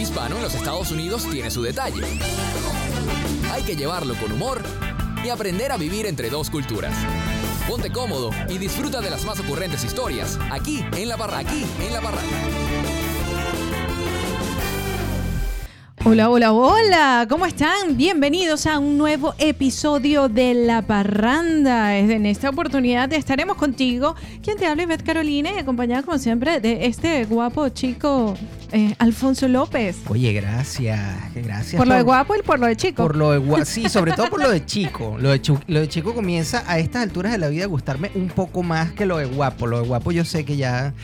hispano en los Estados Unidos tiene su detalle. Hay que llevarlo con humor y aprender a vivir entre dos culturas. Ponte cómodo y disfruta de las más ocurrentes historias aquí en la barra, aquí en la barranca. Hola, hola, hola, ¿cómo están? Bienvenidos a un nuevo episodio de La Parranda. En esta oportunidad estaremos contigo, quien te habla Ivette Carolina y acompañada como siempre de este guapo chico eh, Alfonso López. Oye, gracias, gracias. Por lo de guapo y por lo de chico. Por lo de guapo, sí, sobre todo por lo de chico. Lo de, lo de chico comienza a estas alturas de la vida a gustarme un poco más que lo de guapo. Lo de guapo yo sé que ya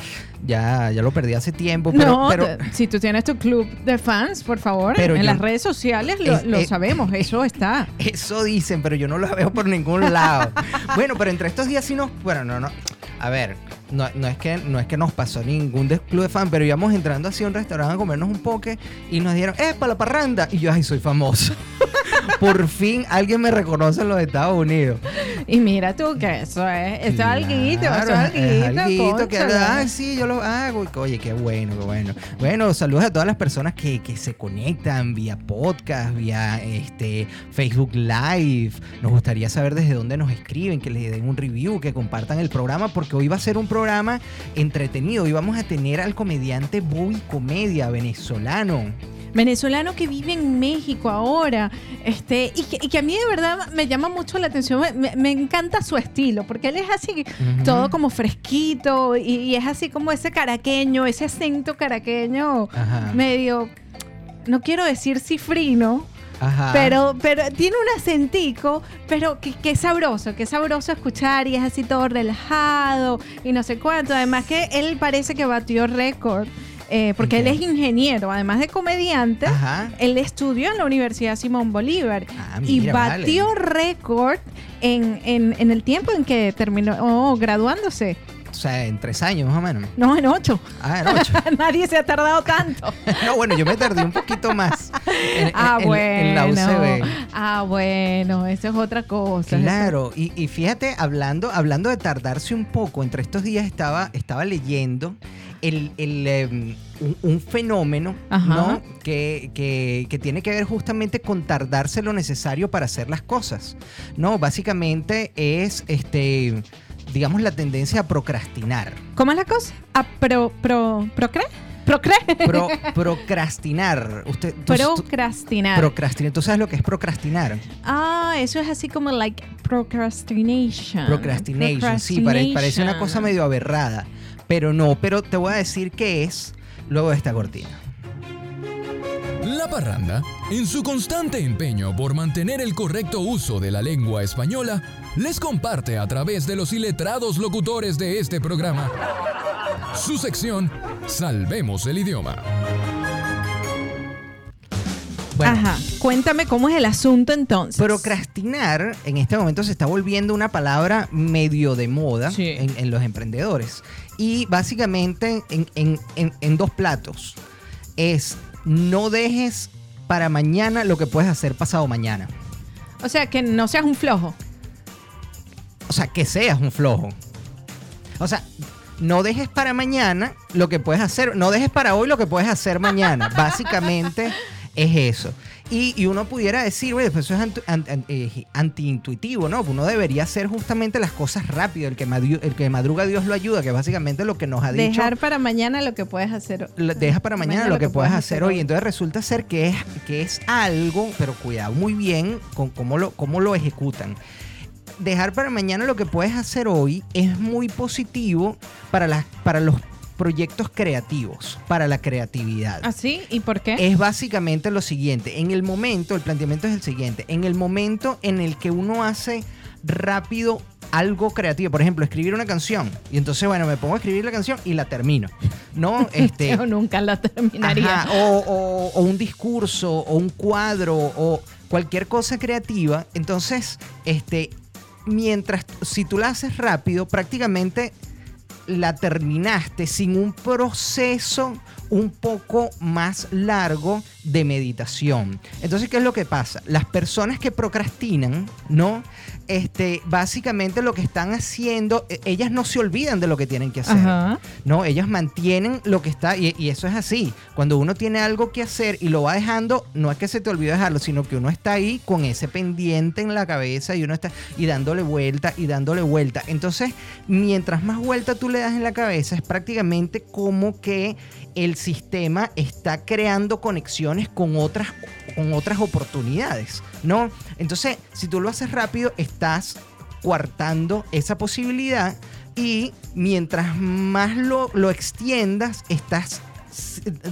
ya, ya lo perdí hace tiempo. Pero, no, pero, si tú tienes tu club de fans, por favor, Pero en yo- las redes sociales lo, Es- lo eh, sabemos, eso está. Eso dicen, pero yo no lo veo por ningún lado. bueno, pero entre estos días sí nos. Bueno, no, no. A ver, no, no es que no es que nos pasó ningún club de fan, pero íbamos entrando así a un restaurante a comernos un poke y nos dieron, ¡eh, para la parranda! Y yo, ¡ay, soy famoso! por fin alguien me reconoce en los Estados Unidos. Y mira tú que eso es, eso es alguito, eso es Claro, alguito, alguito que, sí, yo lo hago. Oye, qué bueno, qué bueno. Bueno, saludos a todas las personas que, que se conectan vía podcast, vía este Facebook Live. Nos gustaría saber desde dónde nos escriben, que les den un review, que compartan el programa, porque hoy va a ser un programa entretenido. Hoy vamos a tener al comediante Bobby Comedia, venezolano. venezolano que vive en México ahora, este, y que, y que a mí de verdad me llama mucho la atención, me, me- encanta su estilo, porque él es así, todo como fresquito, y, y es así como ese caraqueño, ese acento caraqueño, Ajá. medio, no quiero decir cifrino, Ajá. pero, pero tiene un acentico, pero que, que es sabroso, que es sabroso escuchar y es así todo relajado y no sé cuánto. Además que él parece que batió récord, eh, porque él es ingeniero, además de comediante. Ajá. Él estudió en la Universidad Simón Bolívar Ah, y vale. batió récord en, en- en el tiempo en que terminó oh, graduándose. O sea, en tres años más o menos. No, en ocho. Ah, en ocho. Nadie se ha tardado tanto. no, bueno, yo me tardé un poquito más. en- ah, en- bueno. en la UCB. Ah, bueno, eso es otra cosa. Claro, y, y fíjate, hablando, hablando de tardarse un poco, entre estos días estaba, estaba leyendo el, el, em, un, un fenómeno. ¿no? que, que- que tiene que ver justamente con tardarse lo necesario para hacer las cosas. No, básicamente es este. Digamos la tendencia a procrastinar. ¿Cómo es la cosa? ¿A pro, pro, procre? ¿Procre? Pro- procrastinar. Usted, tú- Procrastinar. procrastinar. ¿Tú sabes lo que es procrastinar? ah, eso es así como like procrastination. Procrastination, sí, pare- parece una cosa medio aberrada. Pero no, pero te voy a decir qué es luego de esta cortina. La parranda, en su constante empeño por mantener el correcto uso de la lengua española, les comparte a través de los iletrados locutores de este programa su sección Salvemos el idioma. Bueno, Ajá. Cuéntame cómo es el asunto entonces. procrastinar en este momento se está volviendo una palabra medio de moda Sí. en, en los emprendedores. Y básicamente en, en- en- en dos platos. Es no dejes para mañana lo que puedes hacer pasado mañana. O sea, que no seas un flojo. O sea, que seas un flojo. O sea, no dejes para mañana lo que puedes hacer, no dejes para hoy lo que puedes hacer mañana. Básicamente es eso. Y, y uno pudiera decir, oye, pues eso es anti- eh, antiintuitivo, ¿no? Uno debería hacer justamente las cosas rápido. El que, el que madruga Dios lo ayuda, que es básicamente lo que nos ha dicho. Dejar para mañana lo que puedes hacer. Lo- Deja para mañana lo que puedes hacer hoy. Entonces resulta ser que es, que es algo, pero cuidado muy bien con cómo lo, cómo lo ejecutan. Dejar para mañana lo que puedes hacer hoy es muy positivo para, las, para los proyectos creativos, para la creatividad. ¿Así? ¿Y por qué? Es básicamente lo siguiente. En el momento, el planteamiento es el siguiente. En el momento en el que uno hace rápido algo creativo, por ejemplo, escribir una canción. Y entonces, bueno, me pongo a escribir la canción y la termino. No, este. Yo nunca la terminaría. Ajá, o, o- o un discurso, o un cuadro, o cualquier cosa creativa. Entonces, este, mientras, si tú la haces rápido, prácticamente la terminaste sin un proceso un poco más largo de meditación. Entonces, ¿qué es lo que pasa? Las personas que procrastinan, ¿no? Este, básicamente lo que están haciendo, e- ellas no se olvidan de lo que tienen que hacer. Ajá. No, ellas mantienen lo que está, y, y eso es así. Cuando uno tiene algo que hacer y lo va dejando, no es que se te olvide dejarlo, sino que uno está ahí con ese pendiente en la cabeza y uno está y dándole vuelta y dándole vuelta. Entonces, mientras más vuelta tú le das en la cabeza, es prácticamente como que el sistema está creando conexiones con otras, con otras oportunidades, ¿no? Entonces, si tú lo haces rápido, estás coartando esa posibilidad y mientras más lo, lo extiendas, estás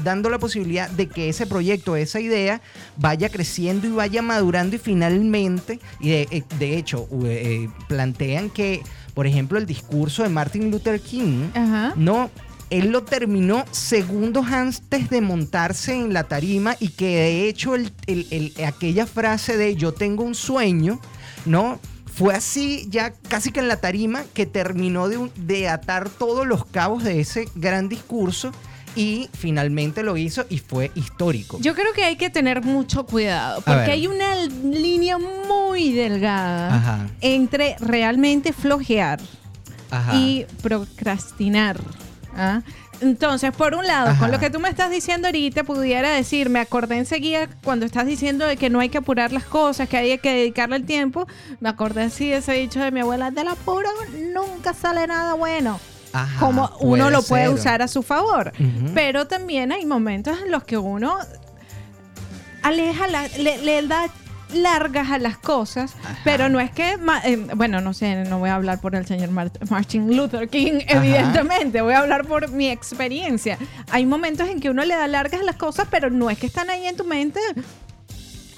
dando la posibilidad de que ese proyecto, esa idea, vaya creciendo y vaya madurando y finalmente, y de, eh, de hecho, u- eh, plantean que, por ejemplo, el discurso de Martin Luther King, Ajá. no, él lo terminó segundos antes de montarse en la tarima y que de hecho el- el- el- aquella frase de yo tengo un sueño, ¿no? Fue así ya casi que en la tarima que terminó de, de atar todos los cabos de ese gran discurso y finalmente lo hizo y fue histórico. Yo creo que hay que tener mucho cuidado, porque hay una línea muy delgada Ajá. entre realmente flojear Ajá. y procrastinar. ¿Ah? Entonces, por un lado, Ajá. con lo que tú me estás diciendo ahorita, pudiera decir, me acordé enseguida cuando estás diciendo de que no hay que apurar las cosas, que hay que dedicarle el tiempo, me acordé así de ese dicho de mi abuela, del apuro nunca sale nada bueno. Ajá, Como uno lo puede ser. usar a su favor. Pero también hay momentos en los que uno aleja, la- le, le da largas a las cosas, pero no es que, eh, bueno, no sé, no voy a hablar por el señor Mar- Martin Luther King, Ajá. evidentemente, voy a hablar por mi experiencia. Hay momentos en que uno le da largas a las cosas, pero no es que están ahí en tu mente.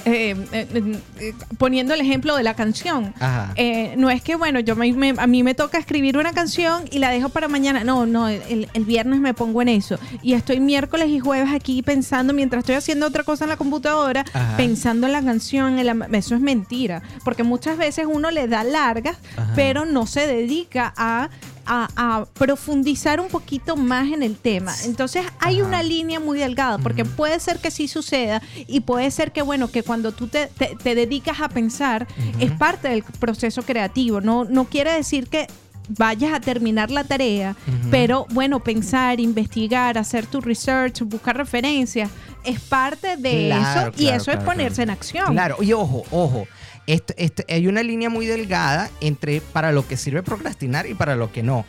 Eh, eh, eh, poniendo el ejemplo de la canción. Ajá. No es que, bueno, yo me- me- a mí me toca escribir una canción y la dejo para mañana. No, no, el, el viernes me pongo en eso. Y estoy miércoles y jueves aquí pensando, mientras estoy haciendo otra cosa en la computadora, Ajá. pensando en la canción. en la- eso es mentira. Porque muchas veces uno le da largas, Ajá. pero no se dedica a... A, a profundizar un poquito más en el tema. Entonces hay Ajá. una línea muy delgada, porque puede ser que sí suceda y puede ser que, bueno, que cuando tú te, te- te dedicas a pensar, es parte del proceso creativo. No, no quiere decir que vayas a terminar la tarea, pero bueno, pensar, investigar, hacer tu research, buscar referencias, es parte de Claro, eso y claro, eso es ponerse en acción. Claro, y ojo, ojo. Esto- esto- hay una línea muy delgada entre para lo que sirve procrastinar y para lo que no.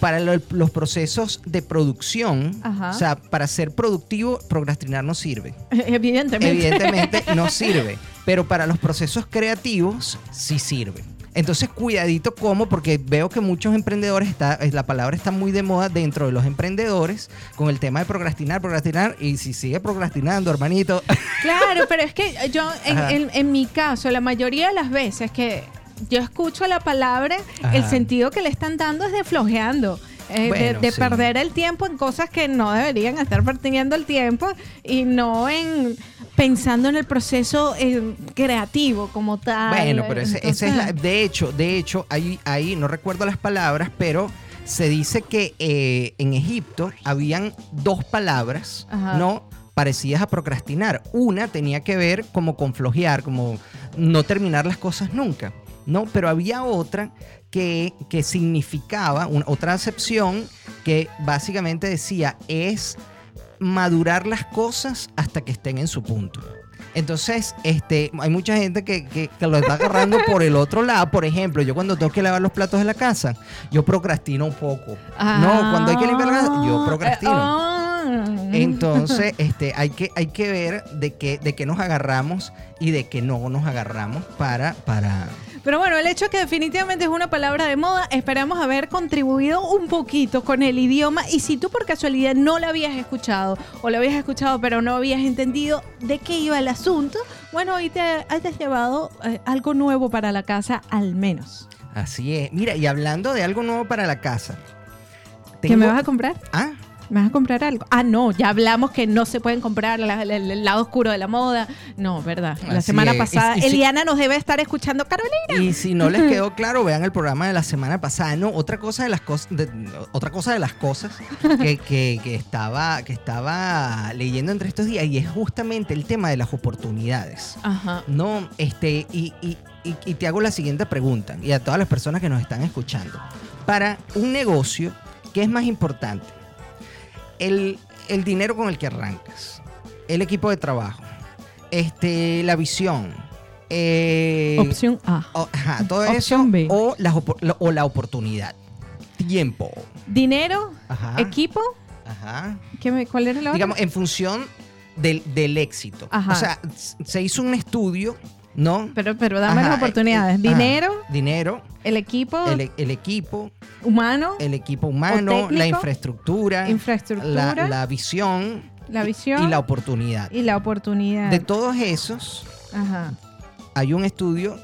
Para lo- los procesos de producción, Ajá. o sea, para ser productivo, procrastinar no sirve. Evidentemente. Evidentemente no sirve, pero para los procesos creativos sí sirve. Entonces, cuidadito como, porque veo que muchos emprendedores, está, eh, la palabra está muy de moda dentro de los emprendedores con el tema de procrastinar, procrastinar, y si sigue procrastinando, hermanito, Claro, pero es que yo, en, en- en mi caso, la mayoría de las veces que yo escucho la palabra, el sentido que le están dando es de flojeando. Eh, de- Bueno, de sí. perder el tiempo en cosas que no deberían estar perdiendo el tiempo y no en pensando en el proceso eh, creativo como tal. Bueno, pero ese, es la, de hecho, de hecho, ahí, ahí no recuerdo las palabras, pero se dice que eh, en Egipto habían dos palabras, Ajá. ¿no? parecidas a procrastinar. Una tenía que ver como con flojear, como no terminar las cosas nunca, ¿no? Pero había otra que, que significaba, una, otra acepción que básicamente decía es madurar las cosas hasta que estén en su punto. Entonces, este, hay mucha gente que, que- que lo está agarrando por el otro lado. Por ejemplo, yo cuando tengo que lavar los platos de la casa, yo procrastino un poco. no, cuando hay que limpiar la casa, yo ah, procrastino. ah. Entonces, este, hay que, hay que ver de qué, de qué nos agarramos y de qué no nos agarramos para, para. Pero bueno, el hecho que definitivamente es una palabra de moda, esperamos haber contribuido un poquito con el idioma. Y si tú por casualidad no la habías escuchado o la habías escuchado pero no habías entendido de qué iba el asunto, bueno, hoy te hayas llevado eh, algo nuevo para la casa al menos. Así es. Mira, y hablando de algo nuevo para la casa. ¿Qué tengo- me vas a comprar? Ah, ¿Me vas a comprar algo? Ah, no, ya hablamos que no se pueden comprar la- el, el lado oscuro de la moda. No, ¿verdad? La Así semana es. pasada, Y- y si- Eliana nos debe estar escuchando. Carolina. Y si no les quedó claro, vean el programa de la semana pasada. No, otra cosa de las cosas, otra cosa de las cosas que, que- que estaba, que estaba leyendo entre estos días y es justamente el tema de las oportunidades. Ajá. No, este, y, y y, y te hago la siguiente pregunta, y a todas las personas que nos están escuchando. Para un negocio, ¿qué es más importante? El, el dinero con el que arrancas, el equipo de trabajo, este, la visión, eh, Opción A. o- ajá, todo Opción eso, B. o, lo- o la oportunidad. Tiempo. Dinero, Ajá. equipo. Ajá. ¿qué me- ¿Cuál era la otra? digamos, en función del, del éxito. Ajá. O sea, se hizo un estudio, ¿no? Pero, pero dame Ajá, las oportunidades. eh, eh, Dinero, ajá, dinero, el equipo el, e- el equipo, humano, el equipo humano, técnico, la infraestructura, infraestructura, la, la visión, la y- visión y la oportunidad. y la oportunidad. De todos esos, Ajá. hay un estudio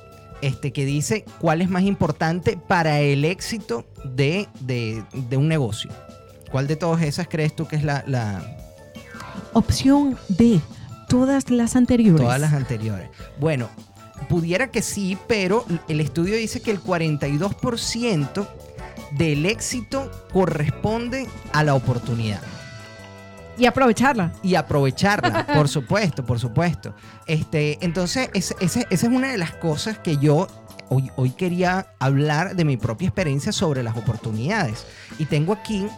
este, que dice cuál es más importante para el éxito de, de- de un negocio. ¿Cuál de todas esas crees tú que es la, la- Opción D. Todas las anteriores. Todas las anteriores. Bueno, pudiera que sí, pero el estudio dice que el 42% del éxito corresponde a la oportunidad. Y aprovecharla. Y aprovecharla, por supuesto, por supuesto. Este, entonces, esa es una de las cosas que yo hoy, hoy quería hablar de mi propia experiencia sobre las oportunidades. Y tengo aquí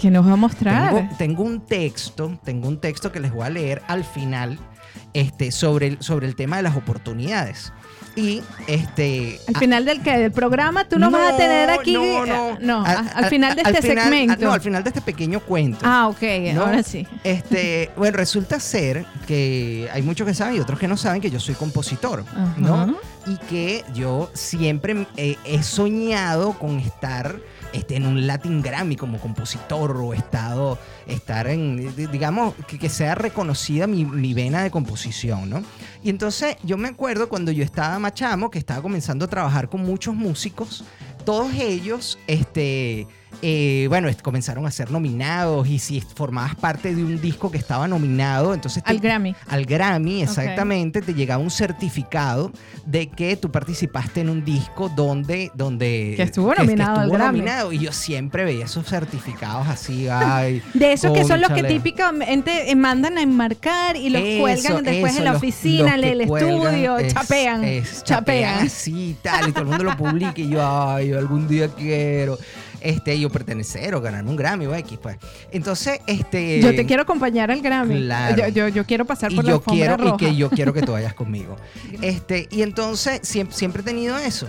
Que nos va a mostrar. Tengo, tengo un texto, tengo un texto que les voy a leer al final este, sobre, el, sobre el tema de las oportunidades. Y este. Al final del, que del programa tú nos vas a no, tener aquí. No, no. no, A- al final de al este final- segmento. a- no, al final de este pequeño cuento. Ah, ok, ¿no? ahora sí. Este, bueno, resulta ser que hay muchos que saben y otros que no saben que yo soy compositor. ¿no? Y que yo siempre eh, he soñado con estar este, en un Latin Grammy como compositor o estado, estar en, di- digamos, que, que sea reconocida mi, mi vena de composición, ¿no? Y entonces yo me acuerdo cuando yo estaba machamo, que estaba comenzando a trabajar con muchos músicos, todos ellos, este, eh, bueno, comenzaron a ser nominados y si formabas parte de un disco que estaba nominado, entonces... te- Al Grammy. al Grammy, exactamente, te llegaba un certificado de que tú participaste en un disco donde... donde Que estuvo nominado al estuvo Grammy. nominado. Y yo siempre veía esos certificados así, ay... De esos que son los que típicamente eh, mandan a enmarcar y los Eso, cuelgan después eso, en la los- oficina, en el estudio, es- chapean, es- chapean. así y tal, y todo el mundo lo publica y yo, ay, yo algún día quiero este, yo pertenecer o ganar un Grammy o X, pues. Entonces, este... Yo te quiero acompañar al Grammy. Claro. Yo, yo, yo quiero pasar y por la yo quiero y que yo quiero que tú vayas conmigo este y entonces siempre, siempre he tenido eso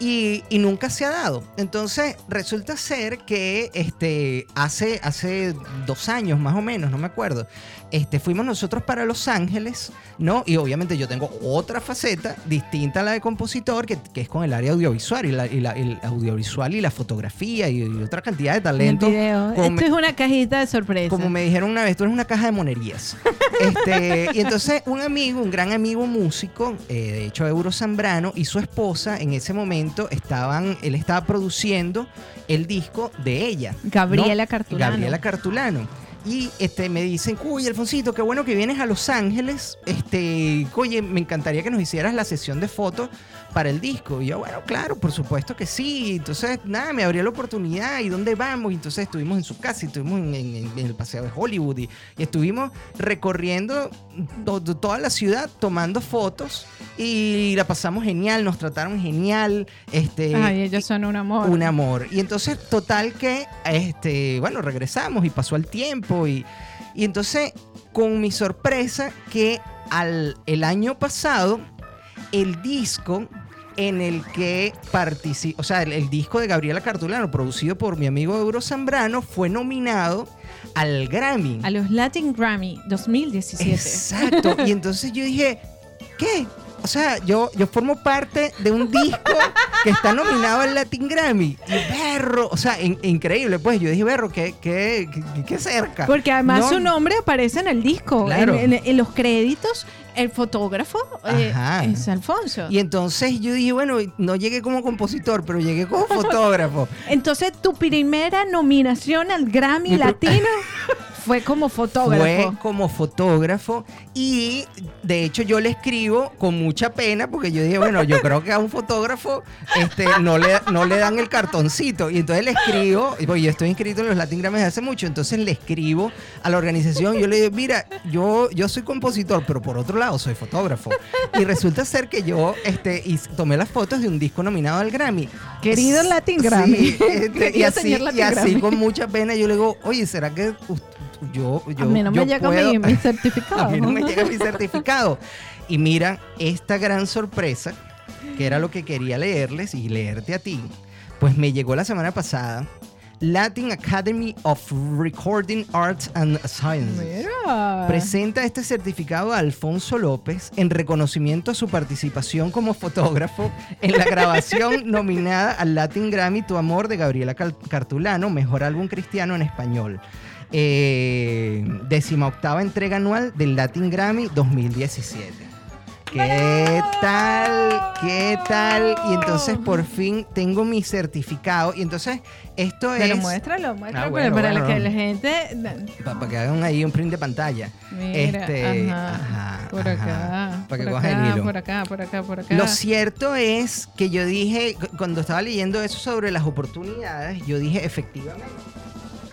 y, y nunca se ha dado entonces resulta ser que este hace hace dos años más o menos no me acuerdo este fuimos nosotros para Los Ángeles no y obviamente yo tengo otra faceta distinta a la de compositor que, que es con el área audiovisual y la, y la- el audiovisual y la fotografía y, y otra cantidad de talentos Esto me- es una cajita de sorpresa. como me dijeron una vez, tú eres una caja de monerías. Este, y entonces un amigo, un gran amigo músico, eh, de hecho Euro Zambrano, y su esposa en ese momento estaban, él estaba produciendo el disco de ella. ¿no? Gabriela Cartulano. Gabriela Cartulano. Y este, me dicen, oye, Alfonsito, qué bueno que vienes a Los Ángeles. Este, oye, me encantaría que nos hicieras la sesión de fotos para el disco. Y yo, bueno, claro, por supuesto que sí. Entonces, nada, me abrió la oportunidad. ¿Y dónde vamos? Y entonces estuvimos en su casa y estuvimos en, en- en el Paseo de Hollywood y, y estuvimos recorriendo to- to- toda la ciudad tomando fotos y la pasamos genial, nos trataron genial. Este, Ay, ellos son un amor. un amor. Y entonces, total que, este, bueno, regresamos y pasó el tiempo y, y entonces, con mi sorpresa, que al, el año pasado, el disco en el que participó, o sea, el, el disco de Gabriela Cartulano, producido por mi amigo Euro Zambrano, fue nominado al Grammy. A los Latin Grammy 2017. Exacto. Y entonces yo dije, ¿qué? O sea, yo, yo formo parte de un disco que está nominado al Latin Grammy. Y berro, o sea, in- increíble, pues. Yo dije, berro, qué, qué, qué, qué cerca. Porque además No, su nombre aparece en el disco. Claro. En, en- en los créditos, el fotógrafo eh, es Alfonso. Y entonces yo dije, bueno, no llegué como compositor, pero llegué como fotógrafo. Entonces, tu primera nominación al Grammy Latino Fue como fotógrafo. Fue como fotógrafo y de hecho yo le escribo con mucha pena porque yo dije, bueno, yo creo que a un fotógrafo este, no, le, no le dan el cartoncito. Y entonces le escribo, y pues yo estoy inscrito en los Latin Grammys hace mucho, entonces le escribo a la organización, yo le digo, mira, yo, yo soy compositor, pero por otro lado soy fotógrafo. Y resulta ser que yo este, y tomé las fotos de un disco nominado al Grammy. Querido Latin Grammy. Sí, este, y así, y así con mucha pena yo le digo, oye, ¿será que us- yo, yo, a mí no me llega puedo- mi, mi certificado. a mí no me llega mi certificado. Y mira, esta gran sorpresa, que era lo que quería leerles y leerte a ti, pues me llegó la semana pasada. Latin Academy of Recording Arts and Sciences Mira. presenta este certificado a Alfonso López en reconocimiento a su participación como fotógrafo en la grabación nominada al Latin Grammy Tu Amor de Gabriela Cartulano, mejor álbum cristiano en español. Eh, décima octava entrega anual del Latin Grammy 2017. ¿Qué tal? ¿Qué tal? Y entonces por fin tengo mi certificado. Y entonces esto Pero es... muéstralo, muéstralo Ah, bueno, para bueno, que no. la gente. Para que hagan ahí un print de pantalla. Mira, Este, ajá, ajá, por ajá, acá, para que cojan el hilo. por acá, por acá, por acá. Lo cierto es que yo dije, cu- cuando estaba leyendo eso sobre las oportunidades, yo dije, efectivamente,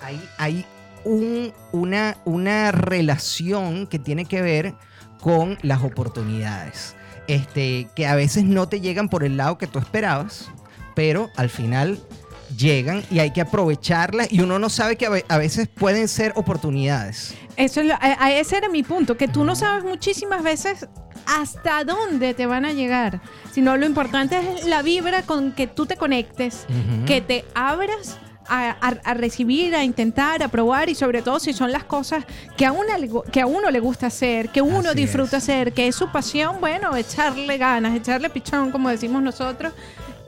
hay, hay un- una, una relación que tiene que ver con las oportunidades. Este, que a veces no te llegan por el lado que tú esperabas, pero al final llegan y hay que aprovecharlas y uno no sabe que a ve- a veces pueden ser oportunidades. Eso es lo- a, a ese era mi punto, que tú no sabes muchísimas veces hasta dónde te van a llegar, sino lo importante es la vibra con que tú te conectes, que te abras a, a- a recibir, a intentar, a probar y sobre todo si son las cosas que a, una que a uno le gusta hacer, que uno Así disfruta es. hacer, que es su pasión, bueno, echarle ganas, echarle pichón, como decimos nosotros.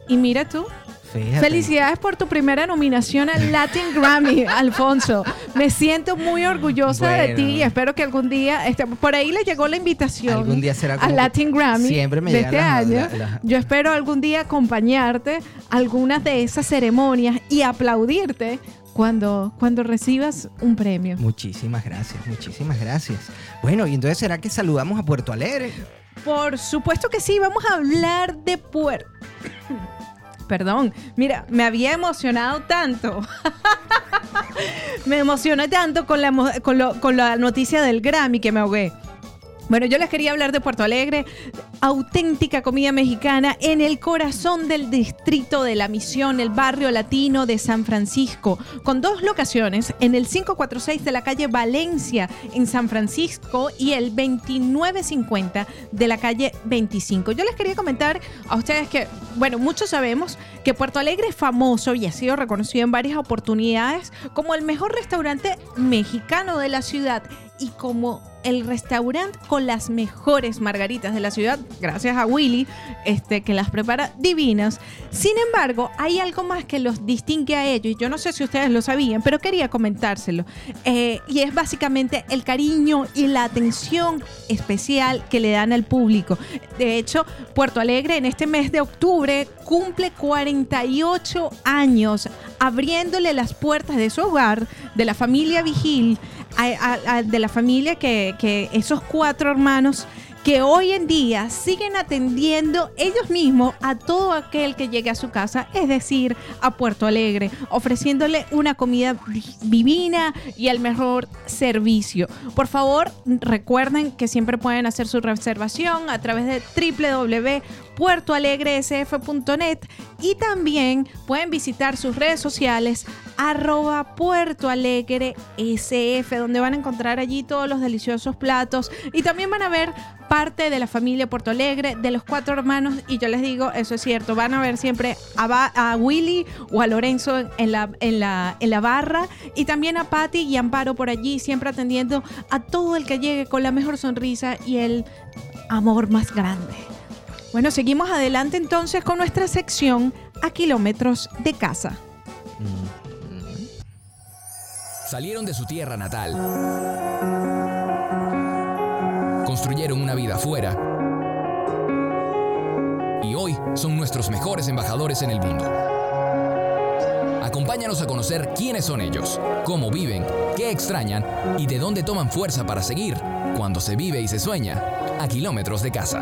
Y mira tú, Fíjate. Felicidades por tu primera nominación al Latin Grammy, Alfonso. Me siento muy orgullosa de ti y espero que algún día, este, por ahí le llegó la invitación Algún día será al Latin Grammy Siempre me de este las- año. la- la- Yo espero algún día acompañarte a algunas de esas ceremonias y aplaudirte cuando, cuando recibas un premio. Muchísimas gracias, muchísimas gracias. Bueno, y entonces será que saludamos a Puerto Alegre. Por supuesto que sí, vamos a hablar de Puerto. Perdón, mira, me había emocionado tanto. me emocioné tanto con la, con, lo- con la noticia del Grammy que me ahogué. Bueno, yo les quería hablar de Puerto Alegre, auténtica comida mexicana en el corazón del distrito de la Misión, el barrio latino de San Francisco, con dos locaciones, en el 546 de la calle Valencia en San Francisco y el 2950 de la calle 25. Yo les quería comentar a ustedes que, bueno, muchos sabemos que Puerto Alegre es famoso y ha sido reconocido en varias oportunidades como el mejor restaurante mexicano de la ciudad y como el restaurante con las mejores margaritas de la ciudad, gracias a Willy, este, que las prepara divinas. Sin embargo, hay algo más que los distingue a ellos, y yo no sé si ustedes lo sabían, pero quería comentárselo. Eh, y es básicamente el cariño y la atención especial que le dan al público. De hecho, Puerto Alegre en este mes de octubre cumple 48 años abriéndole las puertas de su hogar, de la familia Vigil, de la familia que, esos cuatro hermanos que hoy en día siguen atendiendo ellos mismos a todo aquel que llegue a su casa, es decir, a Puerto Alegre, ofreciéndole una comida di- divina y el mejor servicio. Por favor, recuerden que siempre pueden hacer su reservación a través de www.puertoalegresf.net y también pueden visitar sus redes sociales arroba Puerto Alegre SF, donde van a encontrar allí todos los deliciosos platos. Y también van a ver parte de la familia Puerto Alegre, de los cuatro hermanos, y yo les digo, eso es cierto, van a ver siempre a, a Willy o a Lorenzo en, en la, en, la, en la barra. Y también a Patty y Amparo por allí, siempre atendiendo a todo el que llegue con la mejor sonrisa y el amor más grande. Bueno, seguimos adelante entonces con nuestra sección a kilómetros de casa. Salieron de su tierra natal. Construyeron una vida afuera. Y hoy son nuestros mejores embajadores en el mundo. Acompáñanos a conocer quiénes son ellos, cómo viven, qué extrañan y de dónde toman fuerza para seguir cuando se vive y se sueña a kilómetros de casa.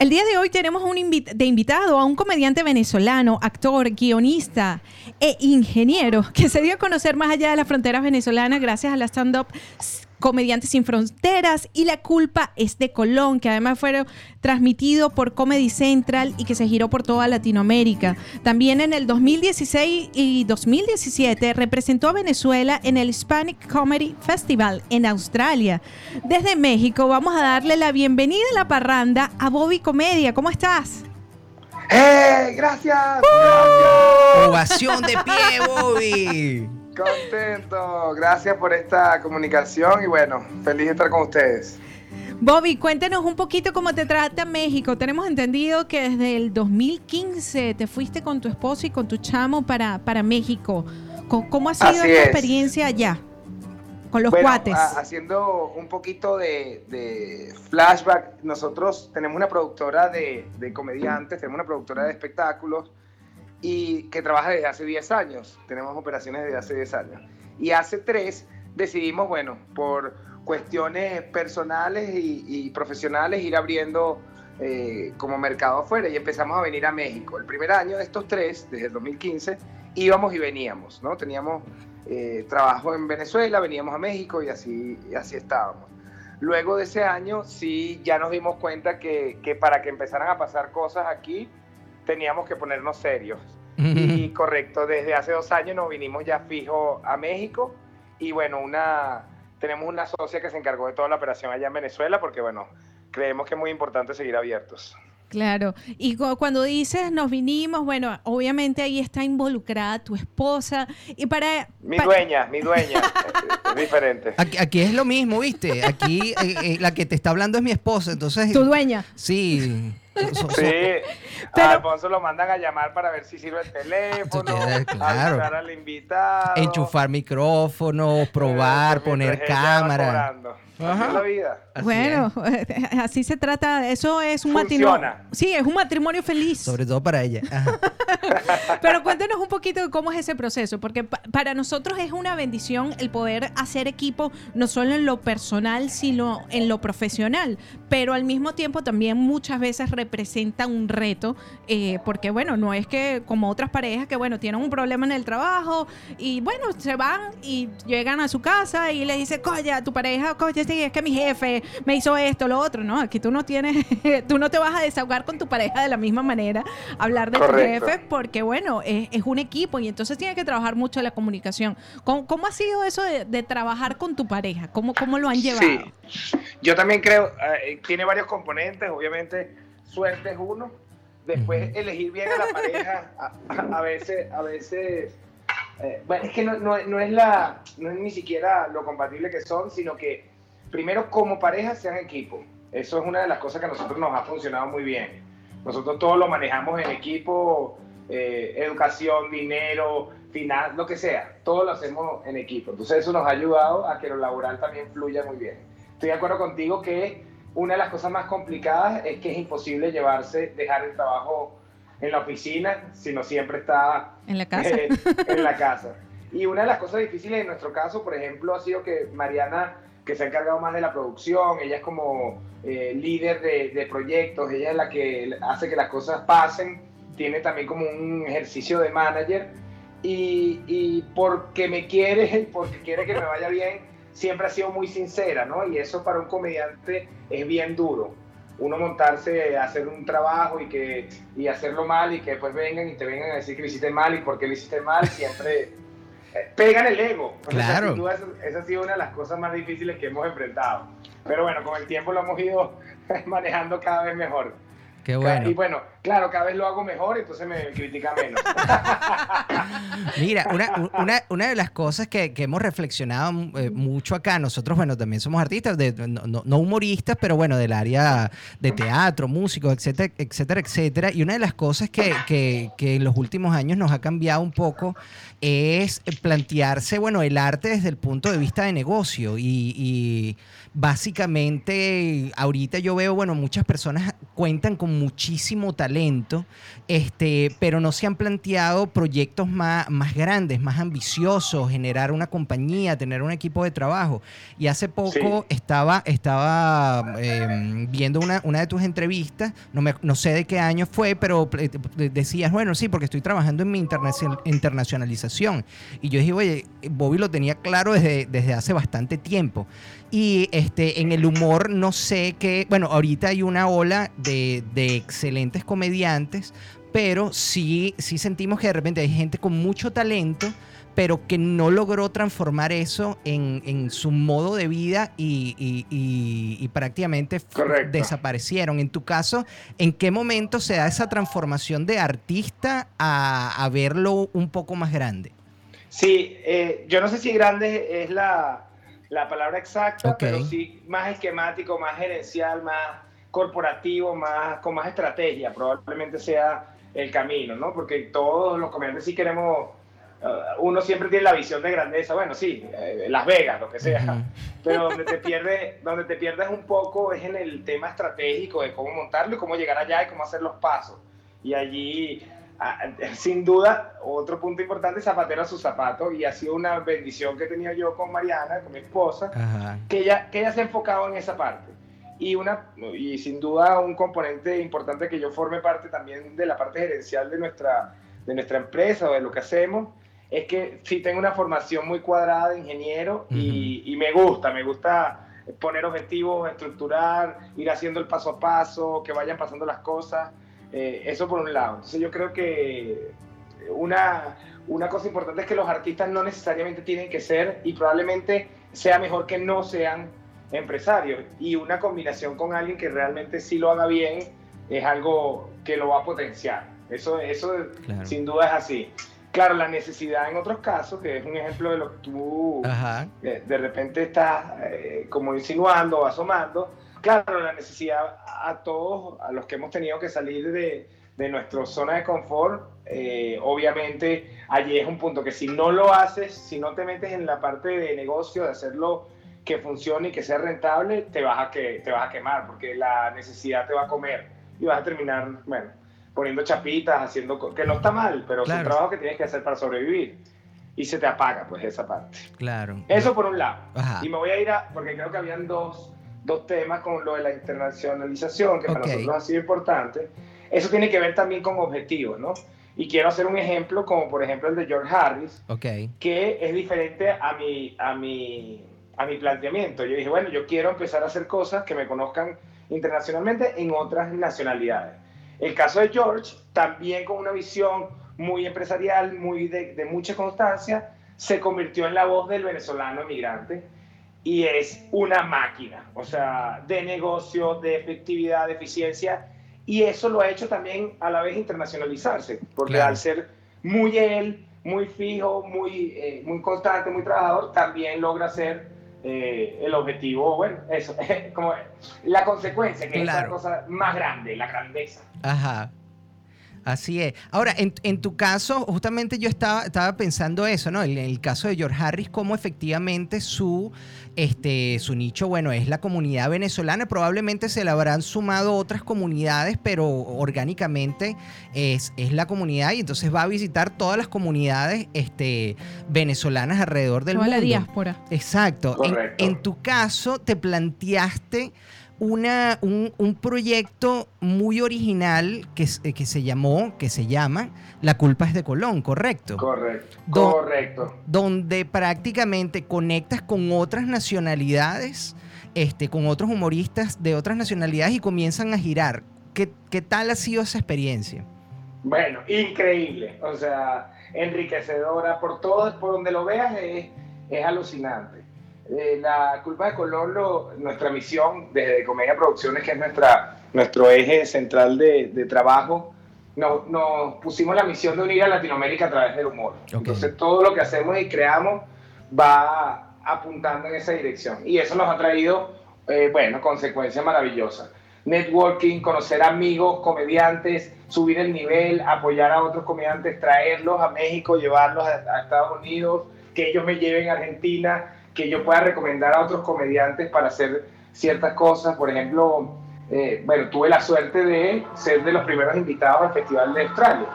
El día de hoy tenemos un de invitado a un comediante venezolano, actor, guionista e ingeniero que se dio a conocer más allá de las fronteras venezolanas gracias a la stand-up Comediantes Sin Fronteras y La Culpa es de Colón, que además fue transmitido por Comedy Central y que se giró por toda Latinoamérica. También en el 2016 y 2017 representó a Venezuela en el Hispanic Comedy Festival en Australia. Desde México vamos a darle la bienvenida a la parranda a Bobby Comedia. ¿Cómo estás? ¡Eh! ¡Gracias! ¡Uh! Ovación de pie, Bobby. Contento, gracias por esta comunicación y bueno, feliz de estar con ustedes. Bobby, cuéntanos un poquito cómo te trata México. Tenemos entendido que desde el 2015 te fuiste con tu esposo y con tu chamo para, para México. ¿Cómo ha sido tu experiencia allá? Con los cuates. haciendo un poquito de, flashback, nosotros tenemos una productora de, de comediantes, tenemos una productora de espectáculos y que trabaja desde hace 10 años. Tenemos operaciones desde hace 10 años. Y hace 3 decidimos, bueno, por cuestiones personales y, profesionales, ir abriendo eh, como mercado afuera y empezamos a venir a México. El primer año de estos tres, desde el 2015, íbamos y veníamos, ¿no? Teníamos eh, trabajo en Venezuela, veníamos a México y así, y así estábamos. Luego de ese año, sí, ya nos dimos cuenta que, que para que empezaran a pasar cosas aquí, teníamos que ponernos serios. Y correcto, desde hace dos años nos vinimos ya fijo a México y bueno, una, tenemos una socia que se encargó de toda la operación allá en Venezuela porque bueno, creemos que es muy importante seguir abiertos. Claro, y cuando dices nos vinimos, bueno, obviamente ahí está involucrada tu esposa y para... Mi dueña, mi dueña, es, diferente. Aquí, es lo mismo, ¿viste? Aquí eh, eh, la que te está hablando es mi esposa, entonces... Tu dueña. Sí. sí, a Alfonso lo mandan a llamar para ver si sirve el teléfono, claro. al invitado. Enchufar micrófonos, probar, poner cámara. La vida. bueno, así se trata. Eso es un matrimonio. Sí, es un matrimonio feliz. Sobre todo para ella. Pero cuéntenos un poquito de cómo es ese proceso, porque para nosotros es una bendición el poder hacer equipo, no solo en lo personal, sino en lo profesional. Pero al mismo tiempo también muchas veces representa un reto, eh, porque bueno, no es que como otras parejas que bueno, tienen un problema en el trabajo y bueno, se van y llegan a su casa y le dicen, coño, tu pareja, es que mi jefe me hizo esto, lo otro, ¿no? Aquí tú no tienes, tú no te vas a desahogar con tu pareja de la misma manera, hablar de tu jefe, porque bueno, es, un equipo y entonces tienes que trabajar mucho la comunicación. ¿Cómo, ha sido eso de, trabajar con tu pareja? ¿Cómo, cómo lo han llevado? Sí. Yo también creo, eh, tiene varios componentes, obviamente suerte es uno, después elegir bien a la pareja, a, veces, a veces, eh, bueno, es que no, no, no, es la, no es ni siquiera lo compatible que son, sino que primero como pareja sean equipo. Eso es una de las cosas que a nosotros nos ha funcionado muy bien. Nosotros todo lo manejamos en equipo, eh, educación, dinero, final, lo que sea, todo lo hacemos en equipo. Entonces eso nos ha ayudado a que lo laboral también fluya muy bien. Estoy de acuerdo contigo que una de las cosas más complicadas es que es imposible llevarse, dejar el trabajo en la oficina, sino siempre está en la casa. Eh, en la casa. Y una de las cosas difíciles en nuestro caso, por ejemplo, ha sido que Mariana que se ha encargado más de la producción, ella es como eh, líder de, proyectos, ella es la que hace que las cosas pasen, tiene también como un ejercicio de manager y, y porque me quiere, porque quiere que me vaya bien, siempre ha sido muy sincera, ¿no? Y eso para un comediante es bien duro. Uno montarse, hacer un trabajo y, que, y hacerlo mal y que después vengan y te vengan a decir que lo hiciste mal y por qué lo hiciste mal, siempre pegan el ego. Claro. esa ha sido una de las cosas más difíciles que hemos enfrentado. Pero bueno, con el tiempo lo hemos ido manejando cada vez mejor. Qué bueno. Y bueno, claro, cada vez lo hago mejor, entonces me critica menos. Mira, una, de las cosas que, hemos reflexionado eh, mucho acá, nosotros, bueno, también somos artistas, no, humoristas, pero bueno, del área de teatro, músicos, etcétera, etcétera, etcétera. Y una de las cosas que, que, en los últimos años nos ha cambiado un poco es plantearse, bueno, el arte desde el punto de vista de negocio y, básicamente ahorita yo veo, bueno, muchas personas cuentan con muchísimo talento talento, este, pero no se han planteado proyectos más, más grandes, más ambiciosos, generar una compañía, tener un equipo de trabajo. Y hace poco estaba, estaba em, viendo una, una, de tus entrevistas, no, me, no sé de qué año fue, pero eh, decías, bueno, sí, porque estoy trabajando en mi internacionalización. Y yo dije, oye, Bobby lo tenía claro desde, desde hace bastante tiempo. Y este, en el humor no sé qué, bueno, ahorita hay una ola de, de excelentes comediantes, pero sí, sí sentimos que de repente hay gente con mucho talento, pero que no logró transformar eso en, en su modo de vida y, y, prácticamente desaparecieron. En tu caso, ¿en qué momento se da esa transformación de artista a, a verlo un poco más grande? Sí, eh, yo no sé si grande es la, la palabra exacta, pero sí más esquemático, más gerencial, más corporativo, más con más estrategia, probablemente sea el camino, ¿no? Porque todos los comediantes sí queremos, uh, uno siempre tiene la visión de grandeza, bueno, sí, eh, Las Vegas, lo que sea, pero donde te, pierde, donde te pierdes un poco es en el tema estratégico de cómo montarlo y cómo llegar allá y cómo hacer los pasos. Y allí sin duda, otro punto importante, zapatero a su zapato, y ha sido una bendición que he tenido yo con Mariana, con mi esposa, que ella, que ella se ha enfocado en esa parte. Y, una, y sin duda un componente importante que yo forme parte también de la parte gerencial de nuestra, de nuestra empresa o de lo que hacemos, es que sí tengo una formación muy cuadrada de ingeniero y, y me gusta, me gusta poner objetivos, estructurar, ir haciendo el paso a paso, que vayan pasando las cosas. Eh, eso por un lado. Entonces yo creo que una, una cosa importante es que los artistas no necesariamente tienen que ser y probablemente sea mejor que no sean empresarios. Y una combinación con alguien que realmente sí lo haga bien es algo que lo va a potenciar. Eso, eso sin duda es así. Claro, la necesidad en otros casos, que es un ejemplo de lo que tú eh, de repente estás eh, como insinuando o asomando, claro, la necesidad a todos, a los que hemos tenido que salir de, de nuestra zona de confort, eh, obviamente allí es un punto que si no lo haces, si no te metes en la parte de negocio, de hacerlo que funcione y que sea rentable, te vas a, que, te vas a quemar, porque la necesidad te va a comer y vas a terminar, bueno, poniendo chapitas, haciendo, que no está mal, pero es un trabajo que tienes que hacer para sobrevivir. Y se te apaga, pues, esa parte. Claro. Eso por un lado. Y me voy a ir a, porque creo que habían dos, dos temas con lo de la internacionalización, que para nosotros ha sido importante. Eso tiene que ver también con objetivos, ¿no? Y quiero hacer un ejemplo, como por ejemplo el de George Harris, que es diferente a mi, a, mi, a mi planteamiento. Yo dije, bueno, yo quiero empezar a hacer cosas que me conozcan internacionalmente en otras nacionalidades. El caso de George, también con una visión muy empresarial, muy de, de mucha constancia, se convirtió en la voz del venezolano emigrante y es una máquina, o sea, de negocio, de efectividad, de eficiencia, y eso lo ha hecho también a la vez internacionalizarse, porque al ser muy él, muy fijo, muy, eh, muy constante, muy trabajador, también logra ser eh, el objetivo, bueno, eso, como la consecuencia, que es la cosa más grande, la grandeza. Ajá. Así es. Ahora, en, tu caso, justamente yo estaba, estaba pensando eso, ¿no? En el, caso de George Harris, cómo efectivamente su, este, su nicho, bueno, es la comunidad venezolana. Probablemente se le habrán sumado otras comunidades, pero orgánicamente es, es la comunidad y entonces va a visitar todas las comunidades este, venezolanas alrededor del mundo. la diáspora. Exacto. en tu caso, te planteaste una, un, proyecto muy original que, eh, que, se llamó, que se llama La culpa es de Colón, ¿correcto? Correcto. correcto. Donde prácticamente conectas con otras nacionalidades, este, con otros humoristas de otras nacionalidades y comienzan a girar. ¿Qué, qué tal ha sido esa experiencia? Bueno, increíble. O sea, enriquecedora. Por todo, por donde lo veas, es, es alucinante. Eh, la culpa de Colón, nuestra misión desde Comedia Producciones, que es nuestra, nuestro eje central de, de trabajo, nos, nos, pusimos la misión de unir a Latinoamérica a través del humor. Entonces todo lo que hacemos y creamos va apuntando en esa dirección. Y eso nos ha traído, eh, bueno, consecuencias maravillosas. Networking, conocer amigos, comediantes, subir el nivel, apoyar a otros comediantes, traerlos a México, llevarlos a, a Estados Unidos, que ellos me lleven a Argentina, que yo pueda recomendar a otros comediantes para hacer ciertas cosas. Por ejemplo, eh, bueno, tuve la suerte de ser de los primeros invitados al Festival de Australia.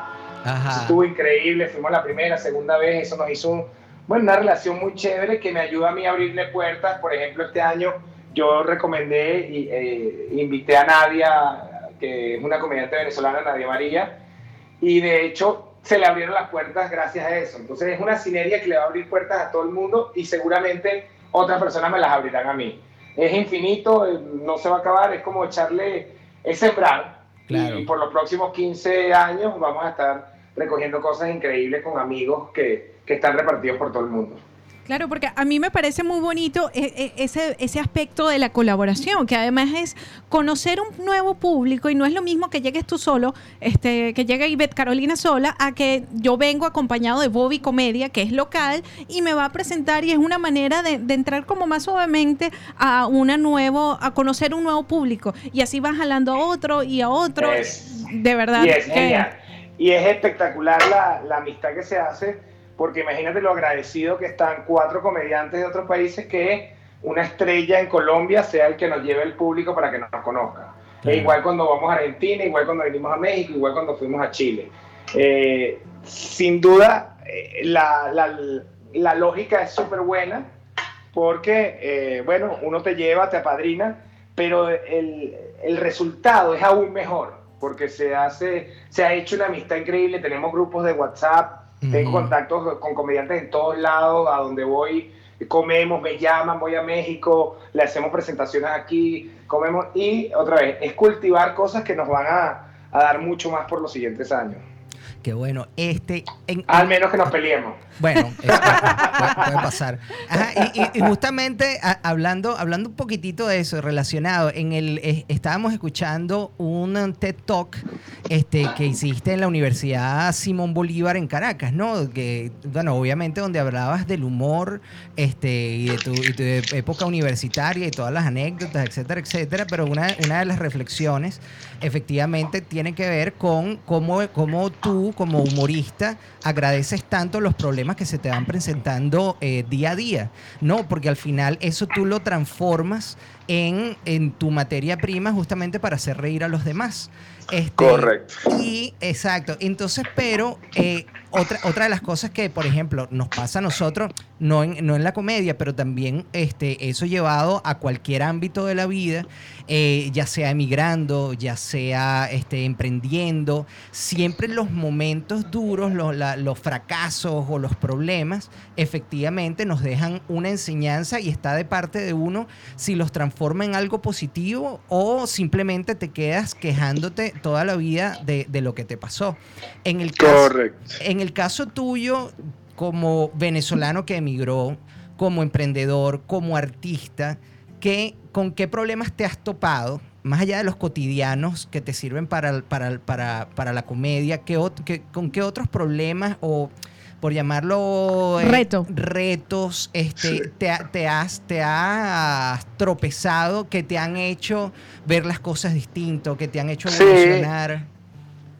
Estuvo increíble, fuimos la primera, segunda vez, eso nos hizo bueno, una relación muy chévere que me ayuda a mí a abrirle puertas. Por ejemplo, este año yo recomendé y eh, invité a Nadia, que es una comediante venezolana, Nadia María, y de hecho se le abrieron las puertas gracias a eso. Entonces es una sinergia que le va a abrir puertas a todo el mundo y seguramente otras personas me las abrirán a mí. Es infinito, eh, no se va a acabar, es como echarle, es sembrar. Y por los próximos 15 años vamos a estar recogiendo cosas increíbles con amigos que, que están repartidos por todo el mundo. Claro, porque a mí me parece muy bonito eh, eh, ese, ese aspecto de la colaboración, que además es conocer un nuevo público y no es lo mismo que llegues tú solo, este, que llegue Ivette Carolina sola, a que yo vengo acompañado de Bobby Comedia, que es local, y me va a presentar y es una manera de, entrar como más suavemente a una nuevo, a conocer un nuevo público. Y así vas jalando a otro y a otro. de verdad. Y es, y es espectacular la, la amistad que se hace porque imagínate lo agradecido que están cuatro comediantes de otros países que una estrella en Colombia sea el que nos lleve el público para que nos conozca. E igual cuando vamos a Argentina, igual cuando venimos a México, igual cuando fuimos a Chile. Eh, sin duda, eh, la, la, la, lógica es súper buena porque, eh, bueno, uno te lleva, te apadrina, pero el, el resultado es aún mejor porque se, hace, se ha hecho una amistad increíble, tenemos grupos de WhatsApp, tengo contactos con comediantes en todos lados, a donde voy, comemos, me llaman, voy a México, le hacemos presentaciones aquí, comemos y otra vez, es cultivar cosas que nos van a, a dar mucho más por los siguientes años. Qué bueno, este... Al menos que nos peleemos. Bueno, puede, pasar. y, justamente hablando, hablando un poquitito de eso, relacionado, en el estábamos escuchando un TED Talk este, que hiciste en la Universidad Simón Bolívar en Caracas, ¿no? Que, bueno, obviamente donde hablabas del humor este, y, de tu, época universitaria y todas las anécdotas, etcétera, etcétera, pero una, una de las reflexiones efectivamente tiene que ver con cómo, cómo tú, como humorista, agradeces tanto los problemas que se te van presentando eh, día a día, ¿no? Porque al final eso tú lo transformas en, en tu materia prima justamente para hacer reír a los demás. Este, Correcto. Y exacto. Entonces, pero eh, otra, otra de las cosas que, por ejemplo, nos pasa a nosotros, no en, no en la comedia, pero también este, eso llevado a cualquier ámbito de la vida, eh, ya sea emigrando, ya sea este, emprendiendo, siempre los momentos duros, los, los fracasos o los problemas, efectivamente nos dejan una enseñanza y está de parte de uno si los transforma en algo positivo o simplemente te quedas quejándote toda la vida de, de lo que te pasó. En el caso, En el caso tuyo, como venezolano que emigró, como emprendedor, como artista, ¿qué, ¿con qué problemas te has topado? Más allá de los cotidianos que te sirven para, para, para, para la comedia, ¿qué, ¿con qué otros problemas o por llamarlo eh, retos este, te, te, has, te has tropezado, que te han hecho ver las cosas distinto, que te han hecho evolucionar.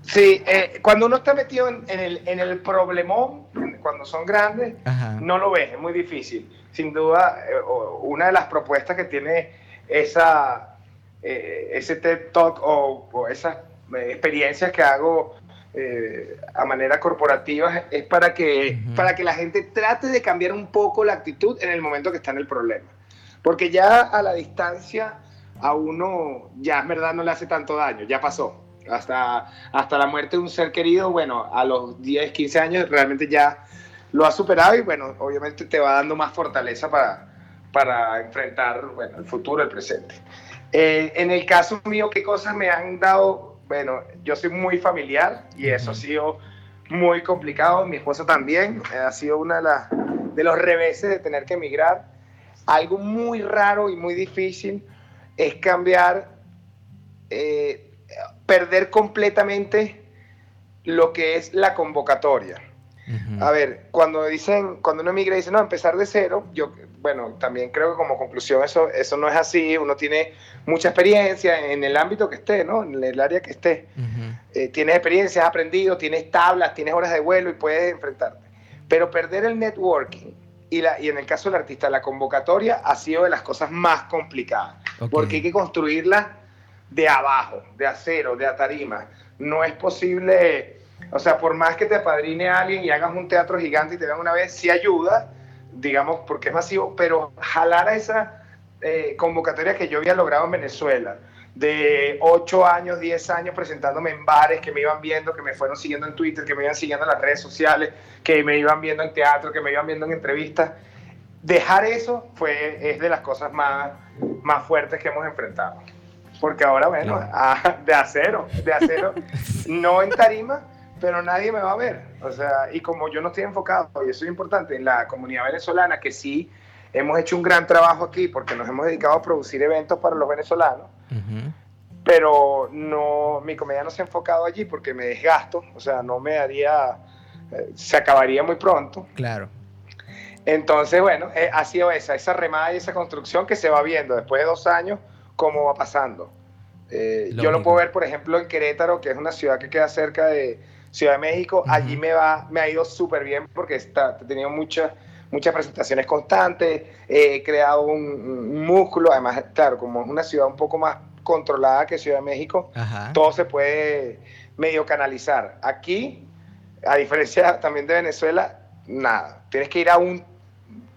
Sí, eh, cuando uno está metido en, el, en el problemón, cuando son grandes, no lo ves, es muy difícil. Sin duda, eh, una de las propuestas que tiene esa, ese TED Talk o, o esas experiencias que hago eh, a manera corporativa es para que, para que la gente trate de cambiar un poco la actitud en el momento que está en el problema. Porque ya a la distancia a uno ya es verdad no le hace tanto daño, ya pasó. Hasta, hasta la muerte de un ser querido, bueno, a los 10, 15 años realmente ya lo ha superado y bueno, obviamente te va dando más fortaleza para, para enfrentar bueno, el futuro, el presente. Eh, en el caso mío, ¿qué cosas me han dado bueno, yo soy muy familiar y eso ha sido muy complicado. Mi esposa también eh, ha sido una de, de los reveses de tener que emigrar. Algo muy raro y muy difícil es cambiar, eh, perder completamente lo que es la convocatoria. A ver, cuando dicen, cuando uno emigra dice, no, empezar de cero, yo, bueno, también creo que como conclusión eso, eso no es así, uno tiene mucha experiencia en el ámbito que esté, ¿no? En el área que esté. Eh, tienes experiencia, has aprendido, tienes tablas, tienes horas de vuelo y puedes enfrentarte. Pero perder el networking y, la, y en el caso del artista, la convocatoria ha sido de las cosas más complicadas, porque hay que construirla de abajo, de acero, de atarima. No es posible, o sea, por más que te apadrine alguien y hagas un teatro gigante y te vean una vez, sí ayuda, digamos, porque es masivo, pero jalar a esa eh, convocatoria que yo había logrado en Venezuela, de 8 años, 10 años presentándome en bares que me iban viendo, que me fueron siguiendo en Twitter, que me iban siguiendo en las redes sociales, que me iban viendo en teatro, que me iban viendo en entrevistas. Dejar eso fue, es de las cosas más, más fuertes que hemos enfrentado. Porque ahora, bueno, ah, de acero, de acero, no en tarima, pero nadie me va a ver. O sea, y como yo no estoy enfocado, y eso es importante, en la comunidad venezolana, que sí hemos hecho un gran trabajo aquí, porque nos hemos dedicado a producir eventos para los venezolanos, pero no, mi comedia no se ha enfocado allí porque me desgasto, o sea, no me daría, eh, se acabaría muy pronto. Claro. Entonces, bueno, eh, ha sido esa, esa remada y esa construcción que se va viendo después de dos años, cómo va pasando. Eh, yo lo puedo ver, por ejemplo, en Querétaro, que es una ciudad que queda cerca de Ciudad de México. Allí me va, me ha ido súper bien porque está, he tenido muchas muchas presentaciones constantes, he creado un, músculo, además, claro, como es una ciudad un poco más controlada que Ciudad de México, todo se puede medio canalizar. Aquí, a diferencia también de Venezuela, nada, tienes que ir a un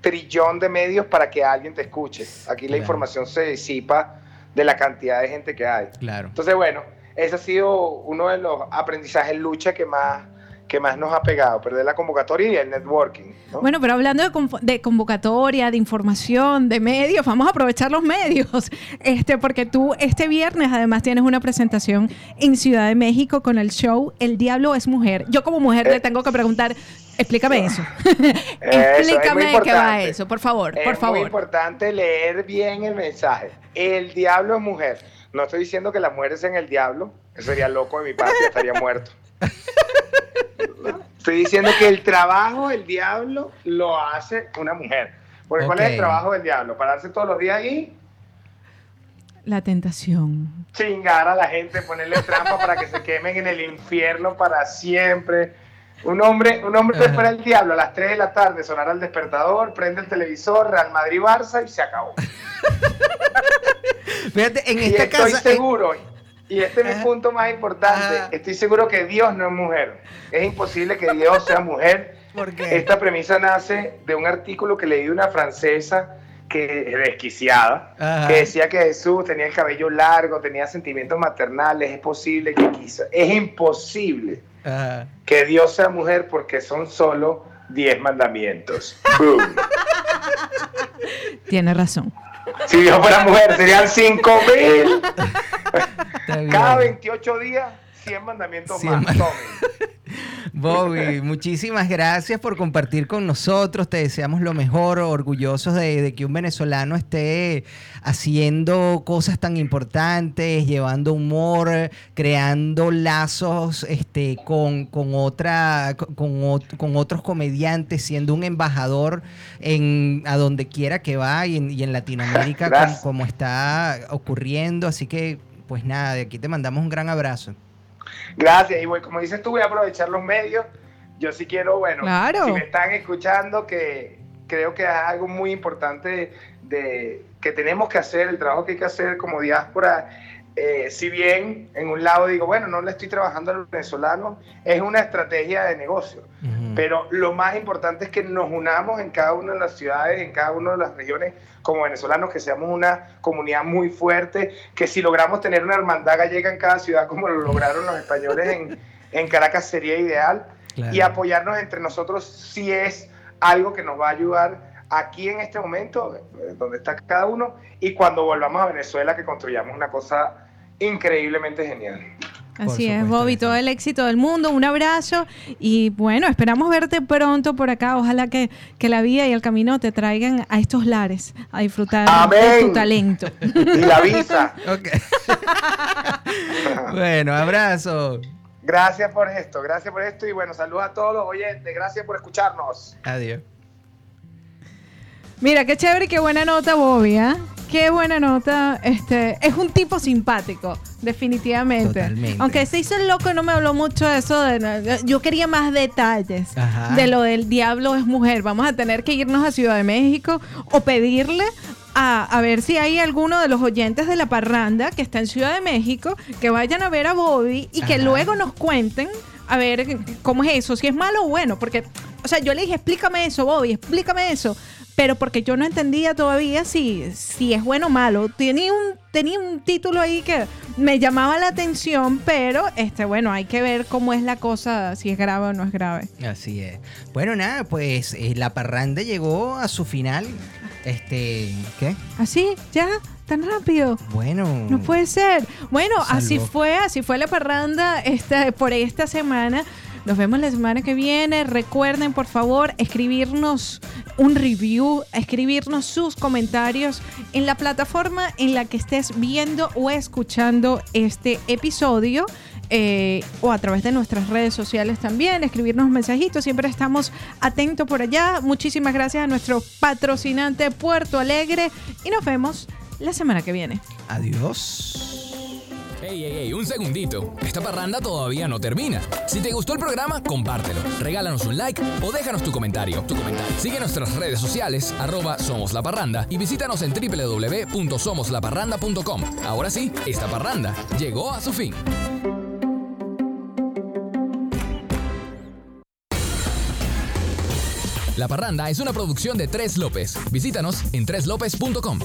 trillón de medios para que alguien te escuche. Aquí la información se disipa de la cantidad de gente que hay. Claro. Entonces, bueno, ese ha sido uno de los aprendizajes lucha que más que más nos ha pegado, perder la convocatoria y el networking. Bueno, pero hablando de, convocatoria, de información, de medios, vamos a aprovechar los medios, este, porque tú este viernes además tienes una presentación en Ciudad de México con el show El Diablo es Mujer. Yo como mujer le eh, tengo que preguntar, explícame eso. explícame de qué va eso, por favor, por favor. Es muy importante leer bien el mensaje. El Diablo es mujer. No estoy diciendo que las mujeres sean el diablo, sería loco de mi parte, estaría muerto. Estoy diciendo que el trabajo del diablo lo hace una mujer. Porque ¿cuál es el trabajo del diablo? Pararse todos los días y... La tentación. Chingar a la gente, ponerle trampa para que se quemen en el infierno para siempre. Un hombre, un hombre espera el diablo a las 3 de la tarde, sonará el despertador, prende el televisor, Real Madrid-Barça y se acabó. Fíjate, en esta estoy seguro, y este es mi punto más importante. Estoy seguro que Dios no es mujer. Es imposible que Dios sea mujer. ¿Por qué? Esta premisa nace de un artículo que leí de una francesa que desquiciada, que decía que Jesús tenía el cabello largo, tenía sentimientos maternales, es posible que quiso, es imposible que Dios sea mujer porque son solo 10 mandamientos. Tiene razón. Si Dios fuera mujer, serían 5 mil. Cada 28 días, 100 mandamientos más. Bobby, muchísimas gracias por compartir con nosotros. Te deseamos lo mejor, orgullosos de, que un venezolano esté haciendo cosas tan importantes, llevando humor, creando lazos este, con, otra, con, otros comediantes, siendo un embajador en, a donde quiera que va y en, Latinoamérica como está ocurriendo. Así que, pues nada, de aquí te mandamos un gran abrazo. Gracias. Y bueno, como dices tú, voy a aprovechar los medios. Yo sí quiero, bueno, si me están escuchando, que creo que es algo muy importante de, que tenemos que hacer, el trabajo que hay que hacer como diáspora. Eh, si bien en un lado digo, bueno, no le estoy trabajando a los venezolanos, es una estrategia de negocio. Pero lo más importante es que nos unamos en cada una de las ciudades, en cada una de las regiones como venezolanos, que seamos una comunidad muy fuerte, que si logramos tener una hermandad gallega en cada ciudad como lo lograron los españoles en, en Caracas sería ideal. Y apoyarnos entre nosotros si es algo que nos va a ayudar aquí en este momento, eh, donde está cada uno, y cuando volvamos a Venezuela, que construyamos una cosa increíblemente genial. Así es, Bobby, todo el éxito del mundo, un abrazo y bueno, esperamos verte pronto por acá. Ojalá que, la vida y el camino te traigan a estos lares a disfrutar de tu talento. Y la visa. bueno, abrazo. Gracias por esto, gracias por esto y bueno, saludos a todos los oyentes, gracias por escucharnos. Adiós. Mira, qué chévere y qué buena nota, Bobby, ¿eh? Qué buena nota. Este, es un tipo simpático, definitivamente. Totalmente. Aunque se hizo el loco, no me habló mucho de eso. De, yo quería más detalles de lo del diablo es mujer. Vamos a tener que irnos a Ciudad de México o pedirle a, a ver si hay alguno de los oyentes de la parranda que está en Ciudad de México que vayan a ver a Bobby y que Ajá. luego nos cuenten a ver cómo es eso, si es malo o bueno, porque, o sea, yo le dije, explícame eso, Bobby, explícame eso, pero porque yo no entendía todavía si, si es bueno o malo. Tenía un, tenía un título ahí que me llamaba la atención, pero, este, bueno, hay que ver cómo es la cosa, si es grave o no es grave. Así es. Bueno, nada, pues eh, la parranda llegó a su final. Este, ¿qué? ¿Así? ¿Ya? ¿Tan rápido? Bueno. No puede ser. Bueno, así fue, así fue la parranda esta, por esta semana. Nos vemos la semana que viene. Recuerden, por favor, escribirnos un review, escribirnos sus comentarios en la plataforma en la que estés viendo o escuchando este episodio. eh, o a través de nuestras redes sociales también, escribirnos mensajitos, siempre estamos atentos por allá. Muchísimas gracias a nuestro patrocinante Puerto Alegre y nos vemos la semana que viene. Adiós. Ey, ey, ey, un segundito. Esta parranda todavía no termina. Si te gustó el programa, compártelo. Regálanos un like o déjanos tu comentario. Sigue nuestras redes sociales, arroba Somos La Parranda, y visítanos en www.somoslaparranda.com. Ahora sí, esta parranda llegó a su fin. La Parranda es una producción de Tres López. Visítanos en treslopez.com.